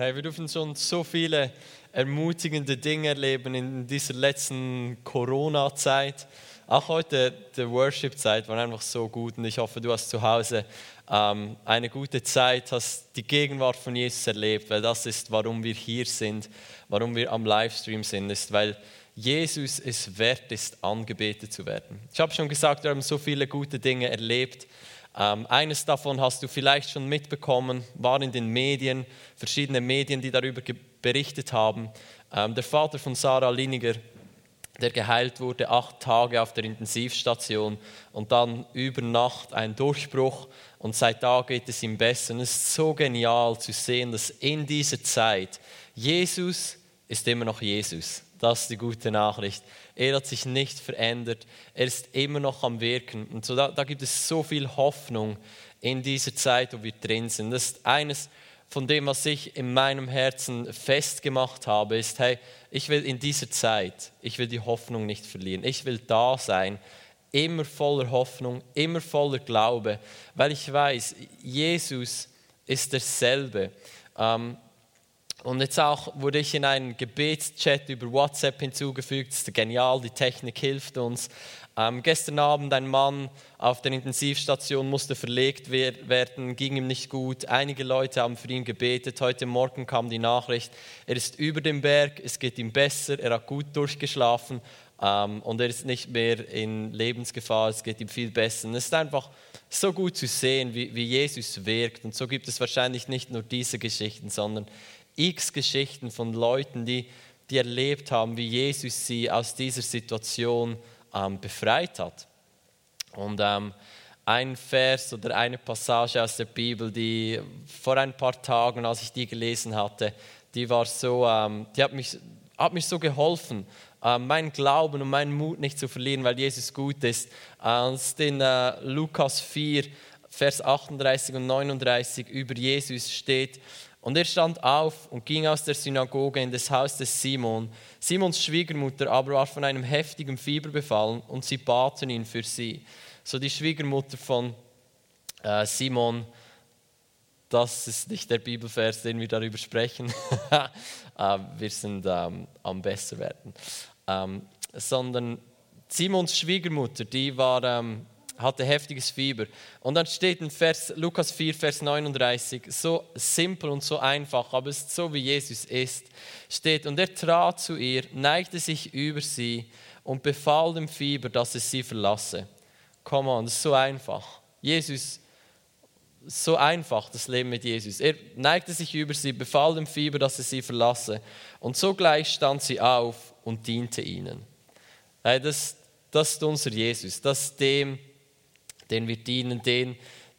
Hey, wir dürfen schon so viele ermutigende Dinge erleben in dieser letzten Corona-Zeit. Auch heute, die Worship-Zeit war einfach so gut und ich hoffe, du hast zu Hause ähm, eine gute Zeit, hast die Gegenwart von Jesus erlebt, weil das ist, warum wir hier sind, warum wir am Livestream sind, ist, weil Jesus es wert ist, angebetet zu werden. Ich habe schon gesagt, wir haben so viele gute Dinge erlebt. Ähm, eines davon hast du vielleicht schon mitbekommen, war in den Medien, verschiedene Medien, die darüber berichtet haben. Ähm, der Vater von Sarah Liniger, der geheilt wurde, acht Tage auf der Intensivstation und dann über Nacht ein Durchbruch und seit da geht es ihm besser. Und es ist so genial zu sehen, dass in dieser Zeit Jesus ist immer noch Jesus. Das ist die gute Nachricht. Er hat sich nicht verändert. Er ist immer noch am Wirken. Und so da, da gibt es so viel Hoffnung in dieser Zeit, wo wir drin sind. Das ist eines von dem, was ich in meinem Herzen festgemacht habe, ist, hey, ich will in dieser Zeit, ich will die Hoffnung nicht verlieren. Ich will da sein, immer voller Hoffnung, immer voller Glaube, weil ich weiß, Jesus ist derselbe. Ähm, und jetzt auch wurde ich in einen Gebetschat über WhatsApp hinzugefügt. Das ist genial, die Technik hilft uns. Ähm, gestern Abend ein Mann auf der Intensivstation musste verlegt werden, ging ihm nicht gut. Einige Leute haben für ihn gebetet. Heute Morgen kam die Nachricht, er ist über dem Berg, es geht ihm besser, er hat gut durchgeschlafen ähm, und er ist nicht mehr in Lebensgefahr, es geht ihm viel besser. Und es ist einfach so gut zu sehen, wie, wie Jesus wirkt. Und so gibt es wahrscheinlich nicht nur diese Geschichten, sondern x Geschichten von Leuten, die, die erlebt haben, wie Jesus sie aus dieser Situation ähm, befreit hat. Und ähm, ein Vers oder eine Passage aus der Bibel, die vor ein paar Tagen, als ich die gelesen hatte, die war so, ähm, die hat mich, hat mich so geholfen, äh, meinen Glauben und meinen Mut nicht zu verlieren, weil Jesus gut ist. Ist in äh, Lukas 4, Vers 38 und 39 über Jesus steht, und er stand auf und ging aus der Synagoge in das Haus des Simon. Simons Schwiegermutter aber war von einem heftigen Fieber befallen und sie baten ihn für sie. So die Schwiegermutter von äh, Simon, das ist nicht der Bibelvers, den wir darüber sprechen. äh, wir sind ähm, am besser werden. Ähm, sondern Simons Schwiegermutter, die war ähm, hatte heftiges Fieber. Und dann steht in Vers, Lukas 4, Vers 39, so simpel und so einfach, aber es ist so, wie Jesus ist, steht, und er trat zu ihr, neigte sich über sie und befahl dem Fieber, dass es sie verlasse. Come on, das ist so einfach. Jesus, so einfach das Leben mit Jesus. Er neigte sich über sie, befahl dem Fieber, dass es sie verlasse. Und sogleich stand sie auf und diente ihnen. Das, das ist unser Jesus, das ist dem, den wir dienen, den,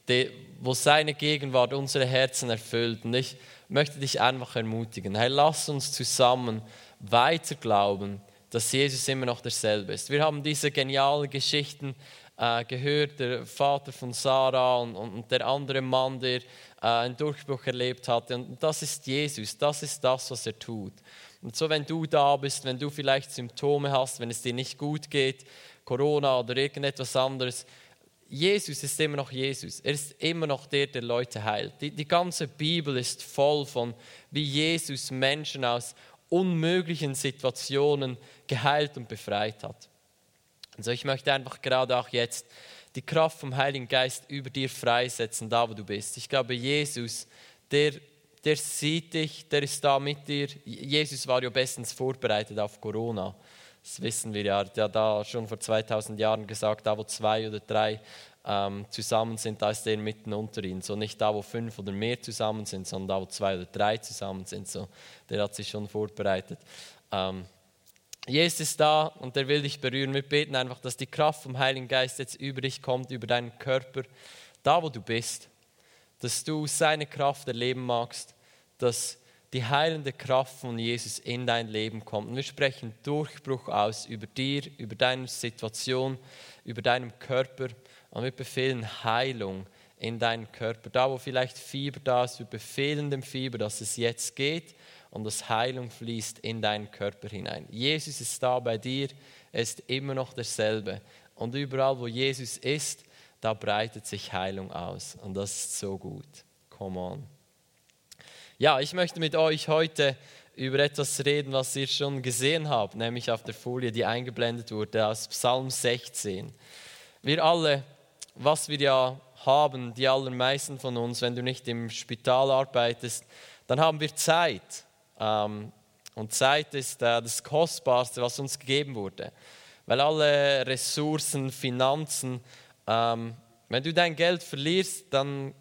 den, wo seine Gegenwart unsere Herzen erfüllt. Und ich möchte dich einfach ermutigen, hey, lass uns zusammen weiter glauben, dass Jesus immer noch derselbe ist. Wir haben diese genialen Geschichten äh, gehört, der Vater von Sarah und, und der andere Mann, der äh, einen Durchbruch erlebt hatte. Und das ist Jesus, das ist das, was er tut. Und so, wenn du da bist, wenn du vielleicht Symptome hast, wenn es dir nicht gut geht, Corona oder irgendetwas anderes, Jesus ist immer noch Jesus. Er ist immer noch der, der Leute heilt. Die, die ganze Bibel ist voll von, wie Jesus Menschen aus unmöglichen Situationen geheilt und befreit hat. Also ich möchte einfach gerade auch jetzt die Kraft vom Heiligen Geist über dir freisetzen, da wo du bist. Ich glaube, Jesus, der, der sieht dich, der ist da mit dir. Jesus war ja bestens vorbereitet auf Corona. Das wissen wir ja. Der da schon vor 2000 Jahren gesagt, da wo zwei oder drei ähm, zusammen sind, da ist er mitten unter ihnen. So nicht da, wo fünf oder mehr zusammen sind, sondern da, wo zwei oder drei zusammen sind. So, der hat sich schon vorbereitet. Ähm, Jesus ist da und er will dich berühren. Wir beten einfach, dass die Kraft vom Heiligen Geist jetzt über dich kommt, über deinen Körper, da wo du bist. Dass du seine Kraft erleben magst, dass die heilende Kraft von Jesus in dein Leben kommt. Und wir sprechen Durchbruch aus über dir, über deine Situation, über deinen Körper. Und wir befehlen Heilung in deinen Körper. Da, wo vielleicht Fieber da ist, wir befehlen dem Fieber, dass es jetzt geht und dass Heilung fließt in deinen Körper hinein. Jesus ist da bei dir, er ist immer noch derselbe. Und überall, wo Jesus ist, da breitet sich Heilung aus. Und das ist so gut. Come on. Ja, ich möchte mit euch heute über etwas reden, was ihr schon gesehen habt, nämlich auf der Folie, die eingeblendet wurde, aus Psalm 16. Wir alle, was wir ja haben, die allermeisten von uns, wenn du nicht im Spital arbeitest, dann haben wir Zeit. Ähm, und Zeit ist äh, das Kostbarste, was uns gegeben wurde. Weil alle Ressourcen, Finanzen, ähm, wenn du dein Geld verlierst, dann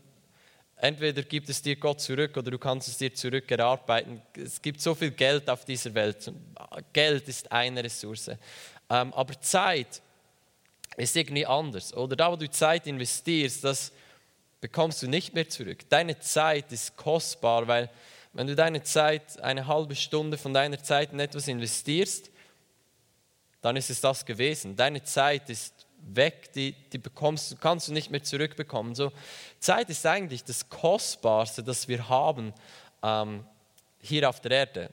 entweder gibt es dir Gott zurück oder du kannst es dir zurück erarbeiten. Es gibt so viel Geld auf dieser Welt. Geld ist eine Ressource. Ähm, aber Zeit ist irgendwie anders. Oder da, wo du Zeit investierst, das bekommst du nicht mehr zurück. Deine Zeit ist kostbar, weil wenn du deine Zeit, eine halbe Stunde von deiner Zeit in etwas investierst, dann ist es das gewesen. Deine Zeit ist weg, die, die bekommst, kannst du nicht mehr zurückbekommen. So, Zeit ist eigentlich das Kostbarste, das wir haben ähm, hier auf der Erde,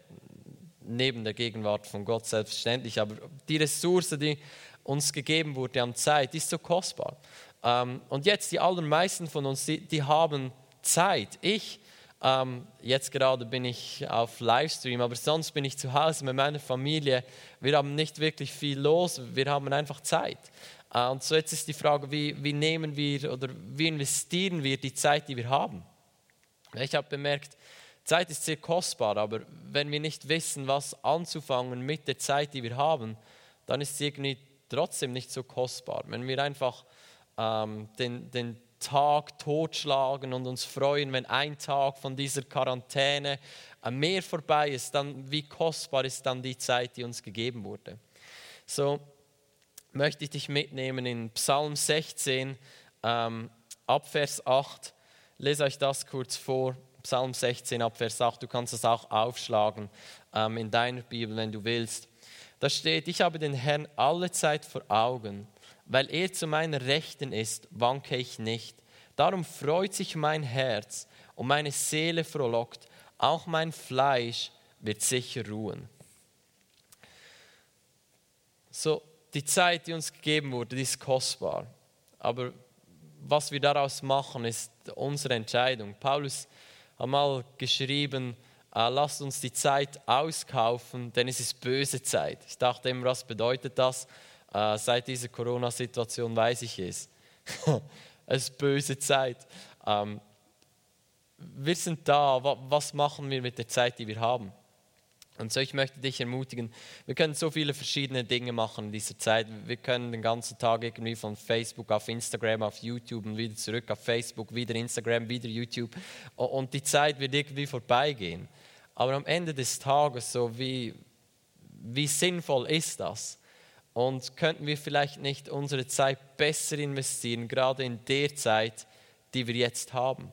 neben der Gegenwart von Gott selbstverständlich. Aber die Ressource, die uns gegeben wurde an Zeit, ist so kostbar. Ähm, und jetzt die allermeisten von uns, die, die haben Zeit. Ich ähm, jetzt gerade bin ich auf Livestream, aber sonst bin ich zu Hause mit meiner Familie. Wir haben nicht wirklich viel los, wir haben einfach Zeit. Äh, und so jetzt ist die Frage, wie, wie nehmen wir oder wie investieren wir die Zeit, die wir haben? Ich habe bemerkt, Zeit ist sehr kostbar, aber wenn wir nicht wissen, was anzufangen mit der Zeit, die wir haben, dann ist sie irgendwie trotzdem nicht so kostbar. Wenn wir einfach ähm, den, den Tag totschlagen und uns freuen, wenn ein Tag von dieser Quarantäne mehr vorbei ist, dann wie kostbar ist dann die Zeit, die uns gegeben wurde. So möchte ich dich mitnehmen in Psalm 16, ähm, ab Vers 8. Lese euch das kurz vor. Psalm 16, ab Vers 8. Du kannst es auch aufschlagen ähm, in deiner Bibel, wenn du willst. Da steht, ich habe den Herrn alle Zeit vor Augen weil er zu meiner Rechten ist, wanke ich nicht. Darum freut sich mein Herz und meine Seele frohlockt, auch mein Fleisch wird sicher ruhen. So, die Zeit, die uns gegeben wurde, die ist kostbar. Aber was wir daraus machen, ist unsere Entscheidung. Paulus hat mal geschrieben, äh, lasst uns die Zeit auskaufen, denn es ist böse Zeit. Ich dachte immer, was bedeutet das? äh, seit dieser Corona-Situation weiß ich es. es ist böse Zeit. Ähm, wir sind da, was machen wir mit der Zeit, die wir haben? Und so, ich möchte dich ermutigen, wir können so viele verschiedene Dinge machen in dieser Zeit. Wir können den ganzen Tag irgendwie von Facebook auf Instagram, auf YouTube und wieder zurück auf Facebook, wieder Instagram, wieder YouTube. Und die Zeit wird irgendwie vorbeigehen. Aber am Ende des Tages, so wie, wie sinnvoll ist das? Und könnten wir vielleicht nicht unsere Zeit besser investieren, gerade in der Zeit, die wir jetzt haben?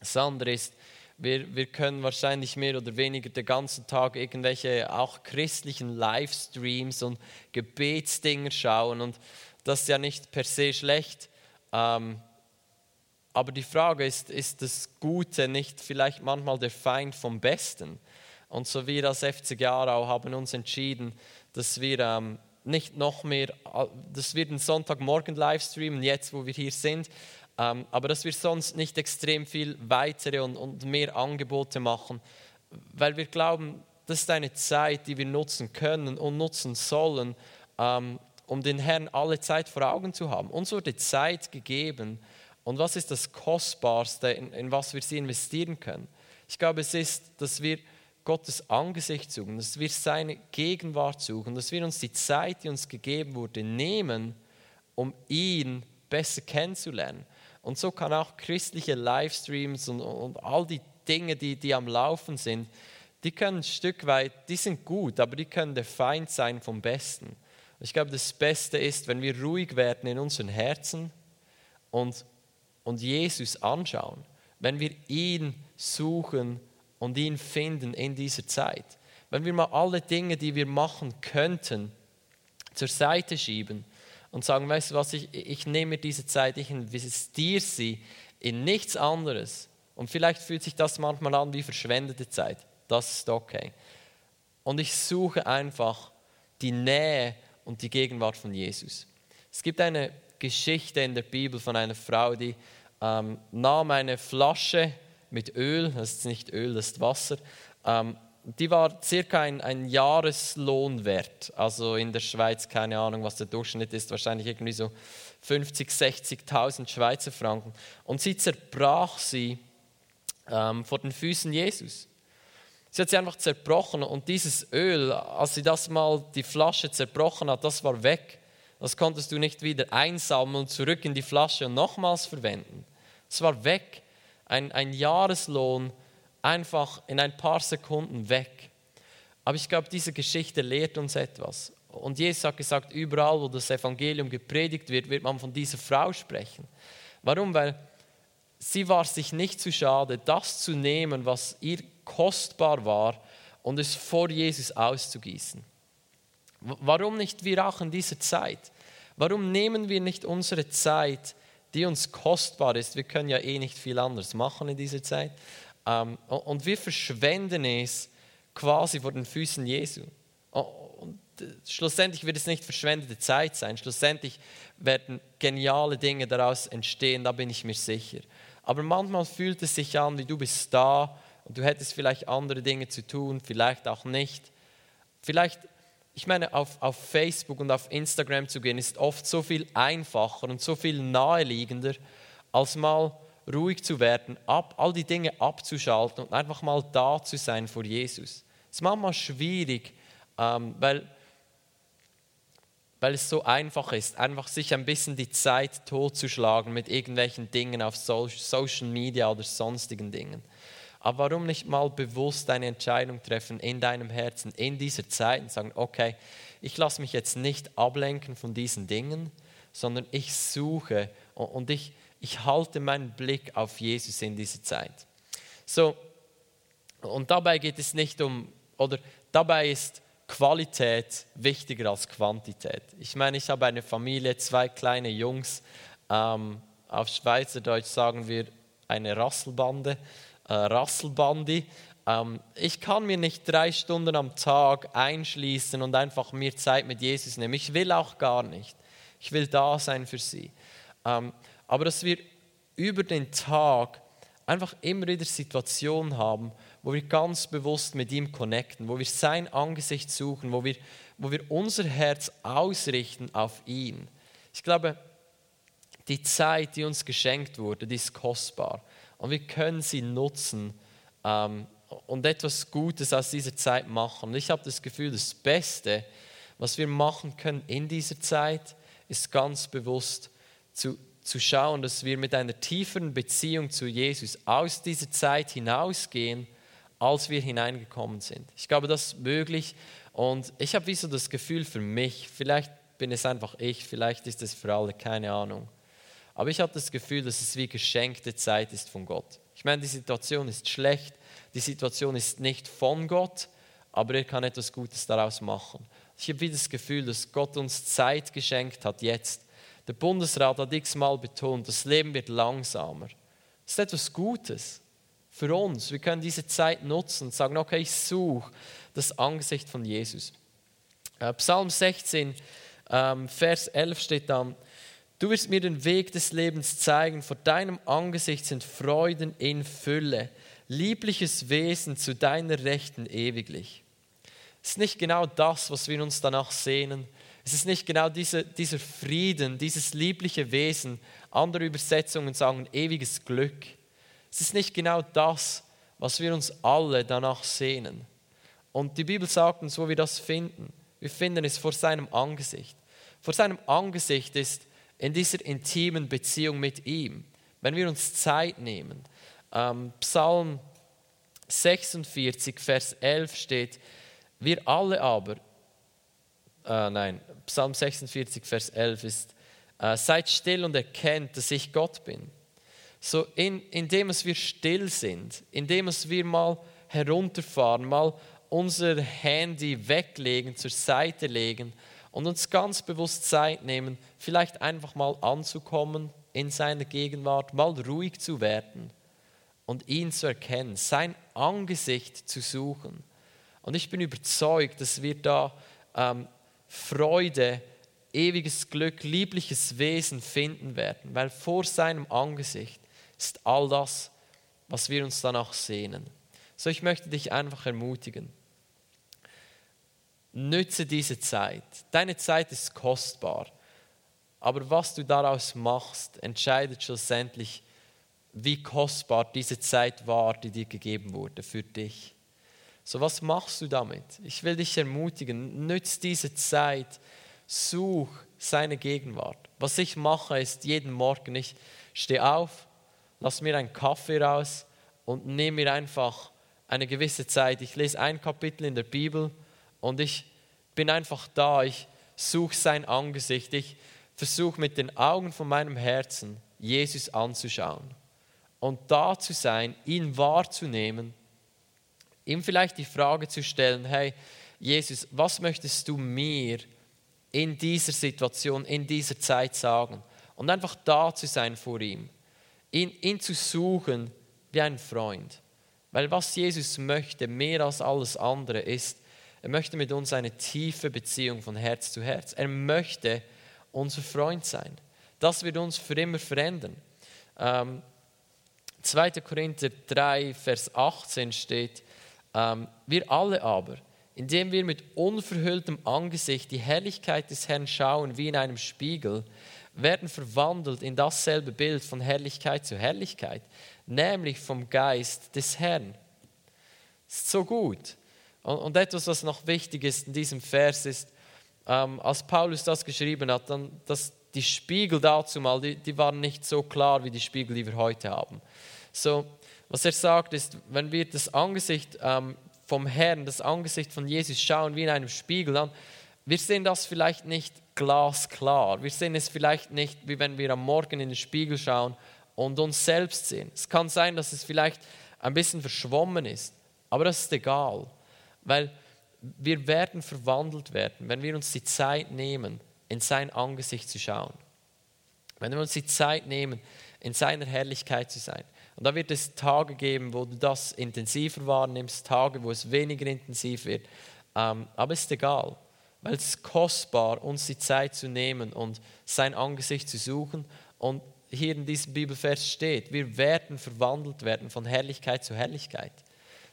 Das andere ist, wir, wir können wahrscheinlich mehr oder weniger den ganzen Tag irgendwelche auch christlichen Livestreams und Gebetsdinger schauen. Und das ist ja nicht per se schlecht. Ähm, aber die Frage ist, ist das Gute nicht vielleicht manchmal der Feind vom Besten? Und so wir als FC Aarau haben uns entschieden, dass wir ähm, nicht noch mehr, das wird ein Sonntagmorgen Livestreamen, jetzt wo wir hier sind, aber dass wir sonst nicht extrem viel weitere und, und mehr Angebote machen, weil wir glauben, das ist eine Zeit, die wir nutzen können und nutzen sollen, ähm, um den Herrn alle Zeit vor Augen zu haben. Uns wurde Zeit gegeben und was ist das Kostbarste, in, in was wir sie investieren können? Ich glaube, es ist, dass wir Gottes Angesicht suchen, dass wir seine Gegenwart suchen, dass wir uns die Zeit, die uns gegeben wurde, nehmen, um ihn besser kennenzulernen. Und so kann auch christliche Livestreams und, und all die Dinge, die, die am Laufen sind, die können ein Stück weit, die sind gut, aber die können der Feind sein vom Besten. Ich glaube, das Beste ist, wenn wir ruhig werden in unseren Herzen und, und Jesus anschauen, wenn wir ihn suchen und ihn finden in dieser Zeit. Wenn wir mal alle Dinge, die wir machen könnten, zur Seite schieben und sagen, weißt du was, ich, ich nehme diese Zeit, ich investiere sie in nichts anderes. Und vielleicht fühlt sich das manchmal an wie verschwendete Zeit. Das ist okay. Und ich suche einfach die Nähe und die Gegenwart von Jesus. Es gibt eine Geschichte in der Bibel von einer Frau, die ähm, nahm eine Flasche mit Öl, das ist nicht Öl, das ist Wasser, ähm, die war circa ein, ein Jahreslohn wert. Also in der Schweiz, keine Ahnung, was der Durchschnitt ist, wahrscheinlich irgendwie so 50, 60.000 Schweizer Franken. Und sie zerbrach sie ähm, vor den Füßen Jesus. Sie hat sie einfach zerbrochen und dieses Öl, als sie das mal die Flasche zerbrochen hat, das war weg. Das konntest du nicht wieder einsammeln, zurück in die Flasche und nochmals verwenden. Es war weg. Ein, ein Jahreslohn einfach in ein paar Sekunden weg. Aber ich glaube, diese Geschichte lehrt uns etwas. Und Jesus hat gesagt, überall, wo das Evangelium gepredigt wird, wird man von dieser Frau sprechen. Warum? Weil sie war sich nicht zu schade, das zu nehmen, was ihr kostbar war, und es vor Jesus auszugießen. Warum nicht wir auch in dieser Zeit? Warum nehmen wir nicht unsere Zeit, die uns kostbar ist? Wir können ja eh nicht viel anders machen in dieser Zeit. Ähm, und wir verschwenden es quasi vor den Füßen Jesu. Und äh, schlussendlich wird es nicht verschwendete Zeit sein. Schlussendlich werden geniale Dinge daraus entstehen, da bin ich mir sicher. Aber manchmal fühlt es sich an, wie du bist da und du hättest vielleicht andere Dinge zu tun, vielleicht auch nicht. Vielleicht, ich meine, auf, auf Facebook und auf Instagram zu gehen, ist oft so viel einfacher und so viel naheliegender, als mal ruhig zu werden, ab, all die Dinge abzuschalten und einfach mal da zu sein vor Jesus. Es ist manchmal schwierig, ähm, weil, weil es so einfach ist, einfach sich ein bisschen die Zeit totzuschlagen mit irgendwelchen Dingen auf Social Media oder sonstigen Dingen. Aber warum nicht mal bewusst eine Entscheidung treffen in deinem Herzen, in dieser Zeit und sagen, okay, ich lasse mich jetzt nicht ablenken von diesen Dingen, sondern ich suche und ich, ich halte meinen Blick auf Jesus in dieser Zeit. So, und dabei geht es nicht um, oder dabei ist Qualität wichtiger als Quantität. Ich meine, ich habe eine Familie, zwei kleine Jungs. Ähm, auf Schweizerdeutsch sagen wir eine Rasselbande, äh, Rasselbandi. Ähm, ich kann mir nicht drei Stunden am Tag einschließen und einfach mir Zeit mit Jesus nehmen. Ich will auch gar nicht. Ich will da sein für sie. Ähm, aber dass wir über den Tag einfach immer wieder Situationen haben, wo wir ganz bewusst mit ihm connecten, wo wir sein Angesicht suchen, wo wir, wo wir unser Herz ausrichten auf ihn. Ich glaube, die Zeit, die uns geschenkt wurde, die ist kostbar. Und wir können sie nutzen ähm, und etwas Gutes aus dieser Zeit machen. Und ich habe das Gefühl, das Beste, was wir machen können in dieser Zeit, ist ganz bewusst zu, zu schauen, dass wir mit einer tieferen Beziehung zu Jesus aus dieser Zeit hinausgehen, als wir hineingekommen sind. Ich glaube, das ist möglich und ich habe wie so das Gefühl für mich, vielleicht bin es einfach ich, vielleicht ist es für alle, keine Ahnung. Aber ich habe das Gefühl, dass es wie geschenkte Zeit ist von Gott. Ich meine, die Situation ist schlecht, die Situation ist nicht von Gott, aber er kann etwas Gutes daraus machen. Ich habe wie das Gefühl, dass Gott uns Zeit geschenkt hat jetzt, der Bundesrat hat x-mal betont, das Leben wird langsamer. Das ist etwas Gutes für uns. Wir können diese Zeit nutzen und sagen, okay, ich suche das Angesicht von Jesus. Äh, Psalm 16, ähm, Vers 11 steht dann, Du wirst mir den Weg des Lebens zeigen, vor deinem Angesicht sind Freuden in Fülle, liebliches Wesen zu deiner Rechten ewiglich. Es ist nicht genau das, was wir uns danach sehnen, es ist nicht genau diese, dieser Frieden, dieses liebliche Wesen. Andere Übersetzungen sagen ewiges Glück. Es ist nicht genau das, was wir uns alle danach sehnen. Und die Bibel sagt uns, wo wir das finden. Wir finden es vor seinem Angesicht. Vor seinem Angesicht ist in dieser intimen Beziehung mit ihm, wenn wir uns Zeit nehmen. Ähm, Psalm 46, Vers 11 steht, wir alle aber, äh, nein, Psalm 46, Vers 11 ist, äh, seid still und erkennt, dass ich Gott bin. So in, indem es wir still sind, indem es wir mal herunterfahren, mal unser Handy weglegen, zur Seite legen und uns ganz bewusst Zeit nehmen, vielleicht einfach mal anzukommen in seiner Gegenwart, mal ruhig zu werden und ihn zu erkennen, sein Angesicht zu suchen. Und ich bin überzeugt, dass wir da ähm, Freude, ewiges Glück, liebliches Wesen finden werden, weil vor seinem Angesicht ist all das, was wir uns danach sehnen. So, ich möchte dich einfach ermutigen. Nütze diese Zeit. Deine Zeit ist kostbar. Aber was du daraus machst, entscheidet schlussendlich, wie kostbar diese Zeit war, die dir gegeben wurde für dich. So, was machst du damit? Ich will dich ermutigen, nütz diese Zeit, such seine Gegenwart. Was ich mache, ist jeden Morgen, ich stehe auf, lass mir einen Kaffee raus und nehme mir einfach eine gewisse Zeit. Ich lese ein Kapitel in der Bibel und ich bin einfach da. Ich suche sein Angesicht. Ich versuche mit den Augen von meinem Herzen Jesus anzuschauen und da zu sein, ihn wahrzunehmen, ihm vielleicht die Frage zu stellen, hey Jesus, was möchtest du mir in dieser Situation, in dieser Zeit sagen? Und einfach da zu sein vor ihm, ihn, ihn zu suchen wie ein Freund. Weil was Jesus möchte, mehr als alles andere, ist, er möchte mit uns eine tiefe Beziehung von Herz zu Herz. Er möchte unser Freund sein. Das wird uns für immer verändern. Ähm, 2. Korinther 3, Vers 18 steht, ähm, wir alle aber, indem wir mit unverhülltem Angesicht die Herrlichkeit des Herrn schauen wie in einem Spiegel, werden verwandelt in dasselbe Bild von Herrlichkeit zu Herrlichkeit, nämlich vom Geist des Herrn. Ist so gut. Und, und etwas, was noch wichtig ist in diesem Vers, ist, ähm, als Paulus das geschrieben hat, dann, dass die Spiegel dazu mal, die, die waren nicht so klar wie die Spiegel, die wir heute haben. So, was er sagt, ist, wenn wir das Angesicht ähm, vom Herrn, das Angesicht von Jesus schauen wie in einem Spiegel, dann wir sehen das vielleicht nicht glasklar. Wir sehen es vielleicht nicht, wie wenn wir am Morgen in den Spiegel schauen und uns selbst sehen. Es kann sein, dass es vielleicht ein bisschen verschwommen ist, aber das ist egal, weil wir werden verwandelt werden, wenn wir uns die Zeit nehmen, in sein Angesicht zu schauen. Wenn wir uns die Zeit nehmen, in seiner Herrlichkeit zu sein. Und da wird es Tage geben, wo du das intensiver wahrnimmst, Tage, wo es weniger intensiv wird. Ähm, aber es ist egal, weil es ist kostbar, uns die Zeit zu nehmen und sein Angesicht zu suchen. Und hier in diesem Bibelvers steht, wir werden verwandelt werden von Herrlichkeit zu Herrlichkeit.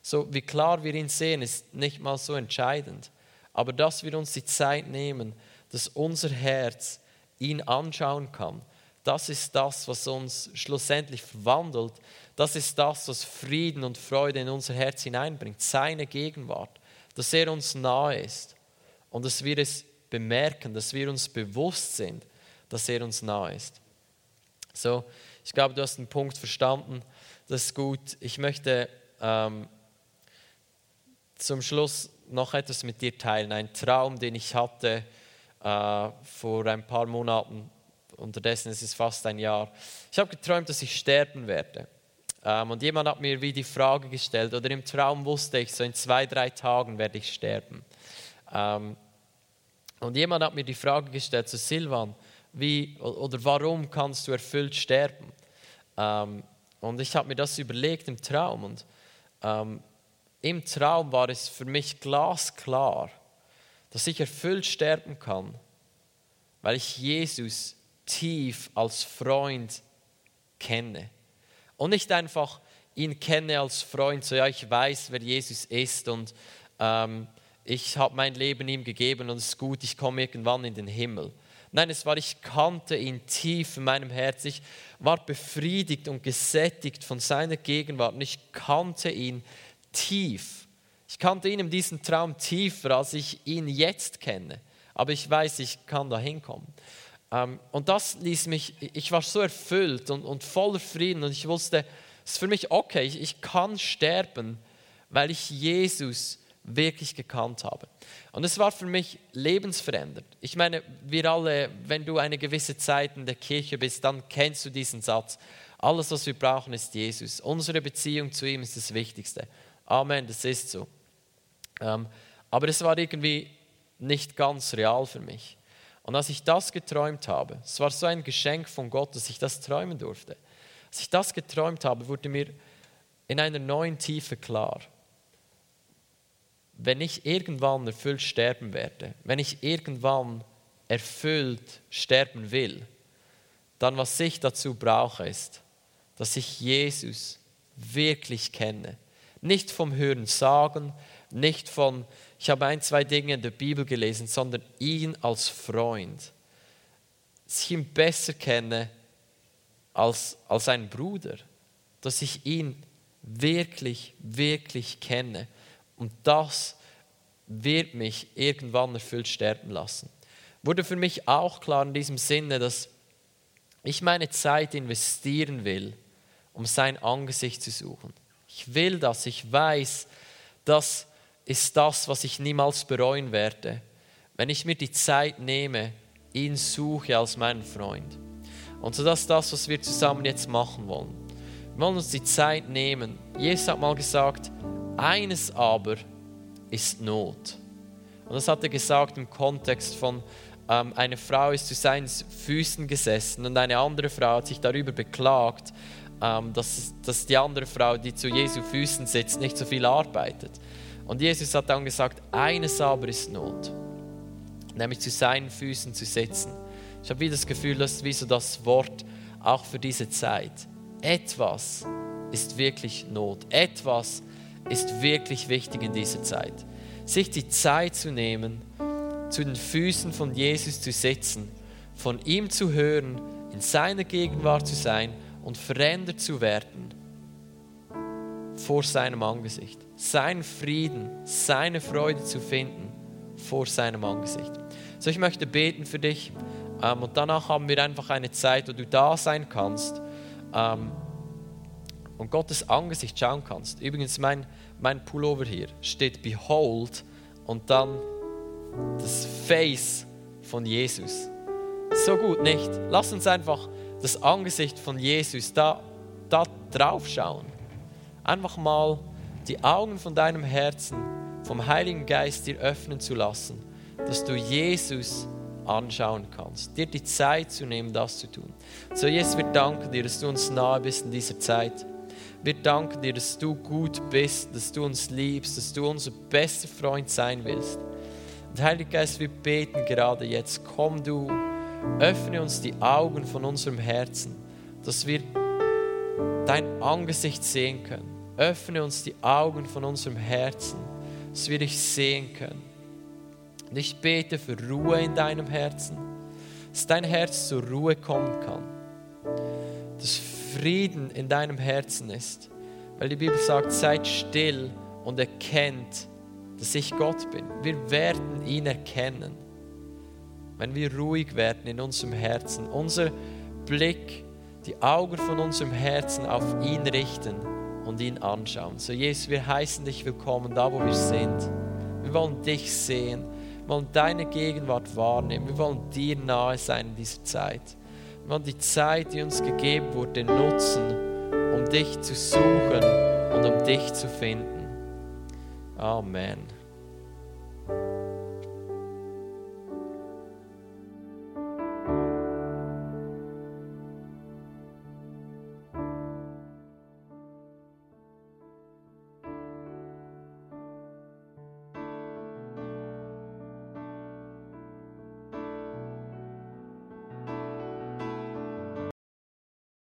So wie klar wir ihn sehen, ist nicht mal so entscheidend. Aber dass wir uns die Zeit nehmen, dass unser Herz ihn anschauen kann, das ist das, was uns schlussendlich verwandelt. Das ist das, was Frieden und Freude in unser Herz hineinbringt. Seine Gegenwart, dass er uns nahe ist und dass wir es bemerken, dass wir uns bewusst sind, dass er uns nahe ist. So, ich glaube, du hast den Punkt verstanden. Das ist gut. Ich möchte ähm, zum Schluss noch etwas mit dir teilen. Ein Traum, den ich hatte äh, vor ein paar Monaten. Unterdessen ist es fast ein Jahr. Ich habe geträumt, dass ich sterben werde. Ähm, und jemand hat mir wie die Frage gestellt, oder im Traum wusste ich, so in zwei, drei Tagen werde ich sterben. Ähm, und jemand hat mir die Frage gestellt, so Silvan, wie oder warum kannst du erfüllt sterben? Ähm, und ich habe mir das überlegt im Traum und ähm, im Traum war es für mich glasklar, dass ich erfüllt sterben kann, weil ich Jesus tief als Freund kenne. Und nicht einfach ihn kenne als Freund, so ja, ich weiß, wer Jesus ist und ähm, ich habe mein Leben ihm gegeben und es ist gut, ich komme irgendwann in den Himmel. Nein, es war, ich kannte ihn tief in meinem Herz. Ich war befriedigt und gesättigt von seiner Gegenwart und ich kannte ihn tief. Ich kannte ihn in diesem Traum tiefer, als ich ihn jetzt kenne. Aber ich weiß, ich kann da hinkommen. Ähm, und das ließ mich, ich war so erfüllt und, und voller Frieden und ich wusste, es ist für mich okay, ich, ich kann sterben, weil ich Jesus wirklich gekannt habe. Und es war für mich lebensverändernd. Ich meine, wir alle, wenn du eine gewisse Zeit in der Kirche bist, dann kennst du diesen Satz. Alles, was wir brauchen, ist Jesus. Unsere Beziehung zu ihm ist das Wichtigste. Amen, das ist so. Ähm, aber es war irgendwie nicht ganz real für mich. Und als ich das geträumt habe, es war so ein Geschenk von Gott, dass ich das träumen durfte. Als ich das geträumt habe, wurde mir in einer neuen Tiefe klar, wenn ich irgendwann erfüllt sterben werde, wenn ich irgendwann erfüllt sterben will, dann was ich dazu brauche, ist, dass ich Jesus wirklich kenne. Nicht vom Hören sagen, nicht von, ich habe ein, zwei Dinge in der Bibel gelesen, sondern ihn als Freund. Dass ich ihn besser kenne als, als ein Bruder. Dass ich ihn wirklich, wirklich kenne. Und das wird mich irgendwann erfüllt sterben lassen. Wurde für mich auch klar in diesem Sinne, dass ich meine Zeit investieren will, um sein Angesicht zu suchen. Ich will das, ich weiß, das ist das, was ich niemals bereuen werde, wenn ich mir die Zeit nehme, ihn suche als meinen Freund. Und so das ist das, was wir zusammen jetzt machen wollen. Wir wollen uns die Zeit nehmen. Jesus hat mal gesagt, eines aber ist Not. Und das hat er gesagt im Kontext von, ähm, eine Frau ist zu seinen Füßen gesessen und eine andere Frau hat sich darüber beklagt, ähm, dass, dass die andere Frau, die zu Jesu Füßen sitzt, nicht so viel arbeitet. Und Jesus hat dann gesagt, eines aber ist Not, nämlich zu seinen Füßen zu sitzen. Ich habe wieder das Gefühl, das ist wie so das Wort auch für diese Zeit. Etwas ist wirklich Not. Etwas ist wirklich wichtig in dieser Zeit. Sich die Zeit zu nehmen, zu den Füßen von Jesus zu sitzen, von ihm zu hören, in seiner Gegenwart zu sein und verändert zu werden vor seinem Angesicht. Seinen Frieden, seine Freude zu finden vor seinem Angesicht. So, ich möchte beten für dich ähm, und danach haben wir einfach eine Zeit, wo du da sein kannst ähm, und Gottes Angesicht schauen kannst. Übrigens, mein, mein Pullover hier steht Behold und dann das Face von Jesus. So gut nicht. Lass uns einfach das Angesicht von Jesus da, da drauf schauen. Einfach mal die Augen von deinem Herzen vom Heiligen Geist dir öffnen zu lassen, dass du Jesus anschauen kannst. Dir die Zeit zu nehmen, das zu tun. So, Jesus, wir danken dir, dass du uns nahe bist in dieser Zeit. Wir danken dir, dass du gut bist, dass du uns liebst, dass du unser bester Freund sein willst. Und Heiliger Geist, wir beten gerade jetzt, komm du, öffne uns die Augen von unserem Herzen, dass wir dein Angesicht sehen können. Öffne uns die Augen von unserem Herzen, dass wir dich sehen können. Und ich bete für Ruhe in deinem Herzen, dass dein Herz zur Ruhe kommen kann, dass Frieden in deinem Herzen ist, weil die Bibel sagt, seid still und erkennt, dass ich Gott bin. Wir werden ihn erkennen, wenn wir ruhig werden in unserem Herzen, unser Blick, die Augen von unserem Herzen auf ihn richten und ihn anschauen. So, Jesus, wir heißen dich willkommen da, wo wir sind. Wir wollen dich sehen, wir wollen deine Gegenwart wahrnehmen, wir wollen dir nahe sein in dieser Zeit. Wir wollen die Zeit, die uns gegeben wurde, nutzen, um dich zu suchen und um dich zu finden. Amen.